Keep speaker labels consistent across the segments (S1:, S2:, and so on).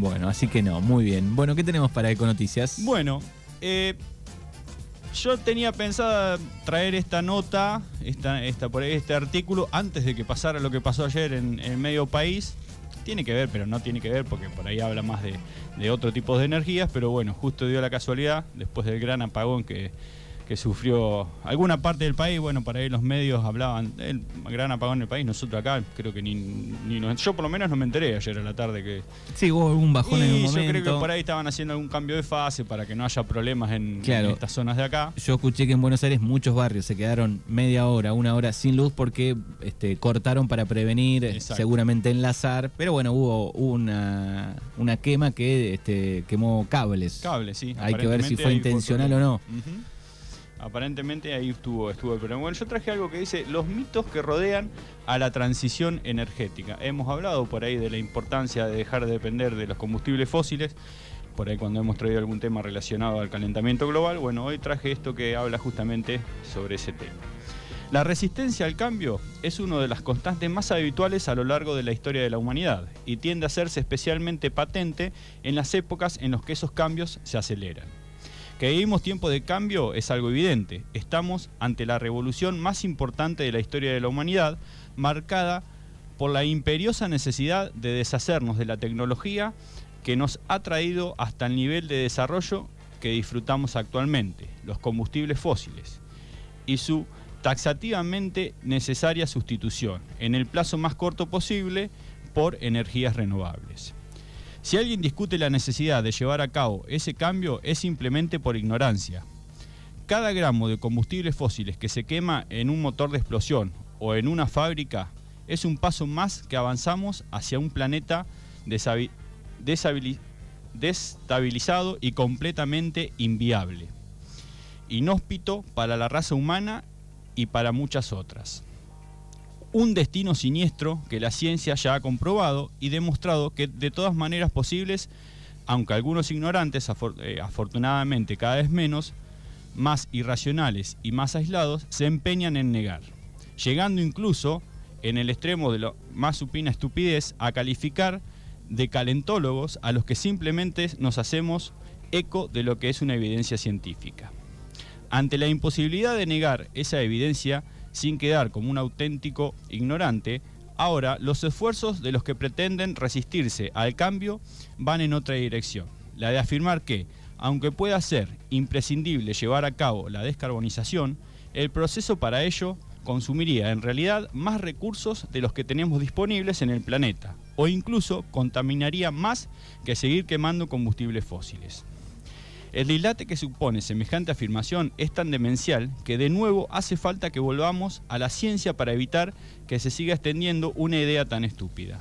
S1: Bueno, así que no, muy bien. Bueno, ¿qué tenemos para Econoticias?
S2: Bueno, eh, yo tenía pensada traer esta nota, esta, esta, por este artículo, antes de que pasara lo que pasó ayer en, en medio país. Tiene que ver, pero no tiene que ver porque por ahí habla más de, de otro tipo de energías, pero bueno, justo dio la casualidad, después del gran apagón que, que sufrió alguna parte del país. Bueno, para ahí los medios hablaban del gran apagón en el país. Nosotros acá creo que ni, ni nos- yo por lo menos no me enteré ayer a la tarde que...
S1: Sí, hubo algún bajón en un
S2: Y yo
S1: momento.
S2: creo que por ahí estaban haciendo algún cambio de fase para que no haya problemas en,
S1: Claro.
S2: en estas zonas de acá.
S1: Yo escuché que en Buenos Aires muchos barrios se quedaron media hora, una hora sin luz porque este, cortaron para prevenir,
S2: Exacto.
S1: seguramente enlazar, pero bueno, hubo una, una quema que este, quemó cables.
S2: Cables, sí.
S1: Hay que ver si fue intencional o no.
S2: Ujú. Aparentemente ahí estuvo, estuvo el problema. Bueno, yo traje algo que dice los mitos que rodean a la transición energética. Hemos hablado por ahí de la importancia de dejar de depender de los combustibles fósiles, por ahí cuando hemos traído algún tema relacionado al calentamiento global. Bueno, hoy traje esto que habla justamente sobre ese tema. La resistencia al cambio es una de las constantes más habituales a lo largo de la historia de la humanidad y tiende a hacerse especialmente patente en las épocas en las que esos cambios se aceleran. Que vivimos tiempo de cambio es algo evidente. Estamos ante la revolución más importante de la historia de la humanidad, marcada por la imperiosa necesidad de deshacernos de la tecnología que nos ha traído hasta el nivel de desarrollo que disfrutamos actualmente, los combustibles fósiles, y su taxativamente necesaria sustitución, en el plazo más corto posible, por energías renovables. Si alguien discute la necesidad de llevar a cabo ese cambio es simplemente por ignorancia. Cada gramo de combustibles fósiles que se quema en un motor de explosión o en una fábrica es un paso más que avanzamos hacia un planeta destabilizado y completamente inviable. Inhóspito para la raza humana y para muchas otras un destino siniestro que la ciencia ya ha comprobado y demostrado que de todas maneras posibles, aunque algunos ignorantes, eh, afortunadamente cada vez menos, más irracionales y más aislados, se empeñan en negar, llegando incluso, en el extremo de la más supina estupidez, a calificar de calentólogos a los que simplemente nos hacemos eco de lo que es una evidencia científica. Ante la imposibilidad de negar esa evidencia sin quedar como un auténtico ignorante, ahora los esfuerzos de los que pretenden resistirse al cambio van en otra dirección, la de afirmar que, aunque pueda ser imprescindible llevar a cabo la descarbonización, el proceso para ello consumiría en realidad más recursos de los que tenemos disponibles en el planeta, o incluso contaminaría más que seguir quemando combustibles fósiles. El dislate que supone semejante afirmación es tan demencial que de nuevo hace falta que volvamos a la ciencia para evitar que se siga extendiendo una idea tan estúpida.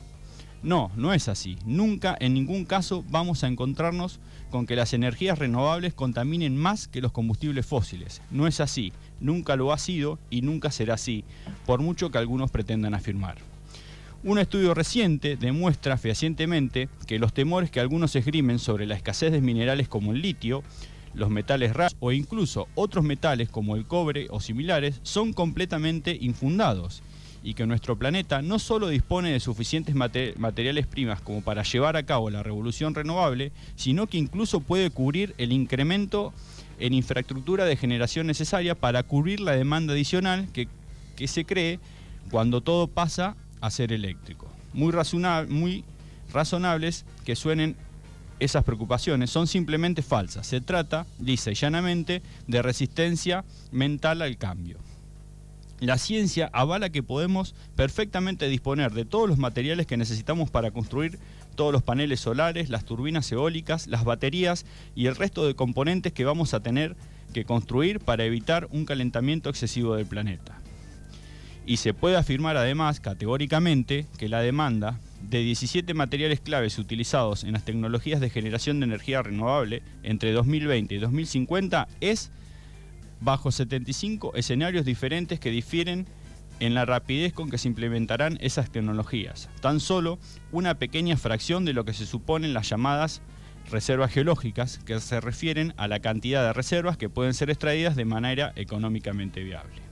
S2: No, no es así. Nunca, en ningún caso, vamos a encontrarnos con que las energías renovables contaminen más que los combustibles fósiles. No es así, nunca lo ha sido y nunca será así, por mucho que algunos pretendan afirmar. Un estudio reciente demuestra fehacientemente que los temores que algunos esgrimen sobre la escasez de minerales como el litio, los metales raros o incluso otros metales como el cobre o similares son completamente infundados y que nuestro planeta no solo dispone de suficientes mate- materiales primas como para llevar a cabo la revolución renovable, sino que incluso puede cubrir el incremento en infraestructura de generación necesaria para cubrir la demanda adicional que se cree cuando todo pasa a ser eléctrico. Muy, razona- muy razonables que suenen esas preocupaciones son simplemente falsas. Se trata, lisa y llanamente, de resistencia mental al cambio. La ciencia avala que podemos perfectamente disponer de todos los materiales que necesitamos para construir todos los paneles solares, las turbinas eólicas, las baterías y el resto de componentes que vamos a tener que construir para evitar un calentamiento excesivo del planeta. Y se puede afirmar además categóricamente que la demanda de 17 materiales claves utilizados en las tecnologías de generación de energía renovable entre 2020 y 2050 es bajo 75 escenarios diferentes que difieren en la rapidez con que se implementarán esas tecnologías. Tan solo una pequeña fracción de lo que se suponen las llamadas reservas geológicas, que se refieren a la cantidad de reservas que pueden ser extraídas de manera económicamente viable.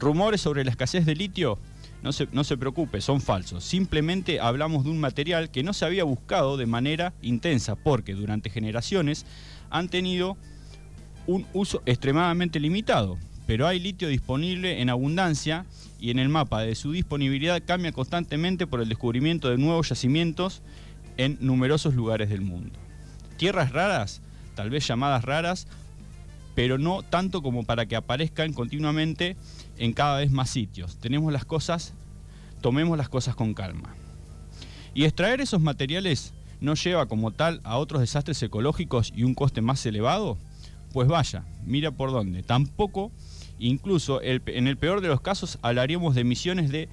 S2: Rumores sobre la escasez de litio no se, no se preocupe, son falsos. Simplemente hablamos de un material que no se había buscado de manera intensa porque durante generaciones han tenido un uso extremadamente limitado. Pero hay litio disponible en abundancia y en el mapa de su disponibilidad cambia constantemente por el descubrimiento de nuevos yacimientos en numerosos lugares del mundo. Tierras raras, tal vez llamadas raras, pero no tanto como para que aparezcan continuamente en cada vez más sitios. Tenemos las cosas, tomemos las cosas con calma. Y extraer esos materiales no lleva como tal a otros desastres ecológicos y un coste más elevado? Pues vaya, mira por dónde. Tampoco, incluso en el peor de los casos, hablaríamos de emisiones de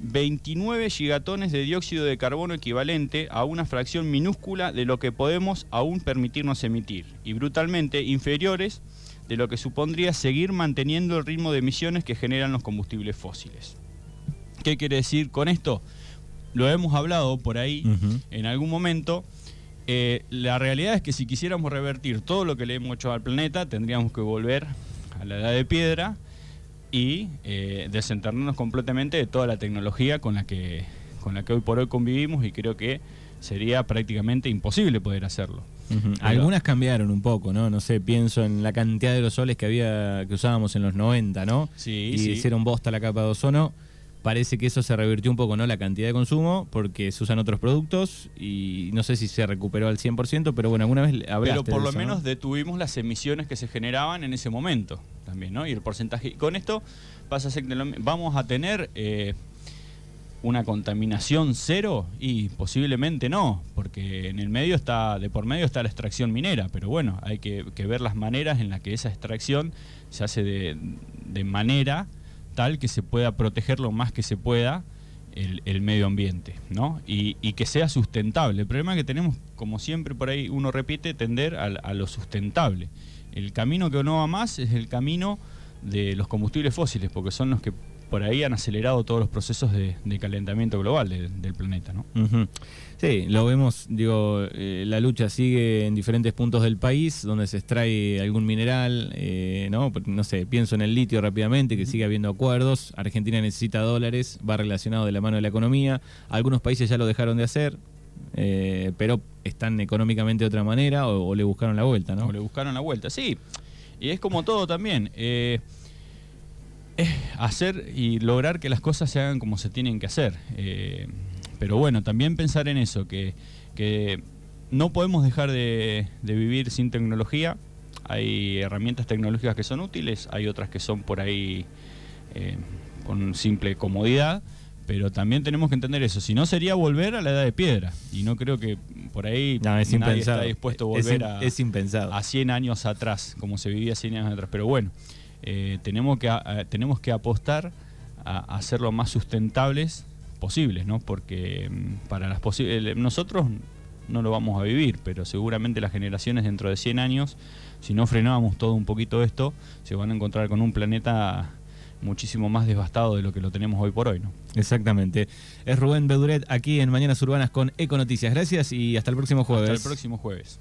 S2: 29 gigatones de dióxido de carbono equivalente a una fracción minúscula de lo que podemos aún permitirnos emitir, y brutalmente inferiores de lo que supondría seguir manteniendo el ritmo de emisiones que generan los combustibles fósiles. ¿Qué quiere decir con esto? Lo hemos hablado por ahí en algún momento. Eh, la realidad es que si quisiéramos revertir todo lo que le hemos hecho al planeta, tendríamos que volver a la edad de piedra y eh, desenterrarnos completamente de toda la tecnología con la que con la que hoy por hoy convivimos y creo que sería prácticamente imposible poder hacerlo.
S1: Algunas cambiaron un poco, ¿no? No sé, pienso en la cantidad de aerosoles que había que usábamos en los 90, ¿no?
S2: Sí,
S1: y hicieron bosta la capa de ozono. Parece que eso se revirtió un poco, ¿no? La cantidad de consumo, porque se usan otros productos y no sé si se recuperó al 100%, pero bueno, alguna vez hablaste
S2: Pero por lo
S1: eso,
S2: menos detuvimos las emisiones que se generaban en ese momento también, ¿no? Y el porcentaje. Con esto pasa a ser que vamos a tener eh, una contaminación cero y posiblemente no, porque en el medio está, de por medio está la extracción minera, pero bueno, hay que, ver las maneras en las que esa extracción se hace de, manera tal que se pueda proteger lo más que se pueda el, medio ambiente, ¿no? Y, que sea sustentable. El problema que tenemos, como siempre por ahí uno repite, tender a, a lo sustentable. El camino que no va más es el camino de los combustibles fósiles, porque son los que por ahí han acelerado todos los procesos de, calentamiento global del planeta, ¿no?
S1: Sí, lo vemos, digo, eh, la lucha sigue en diferentes puntos del país donde se extrae algún mineral, eh, ¿no? No sé, pienso en el litio rápidamente, que sigue habiendo acuerdos, Argentina necesita dólares, va relacionado de la mano de la economía, algunos países ya lo dejaron de hacer, eh, pero están económicamente de otra manera o, le buscaron la vuelta, ¿no?
S2: O le buscaron la vuelta, sí. Y es como todo también es hacer y lograr que las cosas se hagan como se tienen que hacer. Eh, pero bueno, también pensar en eso, que, no podemos dejar de, vivir sin tecnología. Hay herramientas tecnológicas que son útiles, hay otras que son por ahí eh, con simple comodidad, pero también tenemos que entender eso. Si no, sería volver a la edad de piedra. Y no creo que por ahí nadie está dispuesto a volver a,
S1: a
S2: 100 años atrás, como se vivía 100 años atrás. Pero bueno, eh, tenemos, que, tenemos que apostar a, hacer lo más sustentables posibles, ¿no? Porque mm, para las posibles nosotros no lo vamos a vivir, pero seguramente las generaciones dentro de 100 años, si no frenábamos todo un poquito esto, se van a encontrar con un planeta muchísimo más devastado de lo que lo tenemos hoy por hoy, ¿no?
S1: Exactamente. Es Rubén Beduret aquí en Mañanas Urbanas con Eco Noticias. Gracias y hasta el próximo jueves.
S2: Hasta el próximo jueves.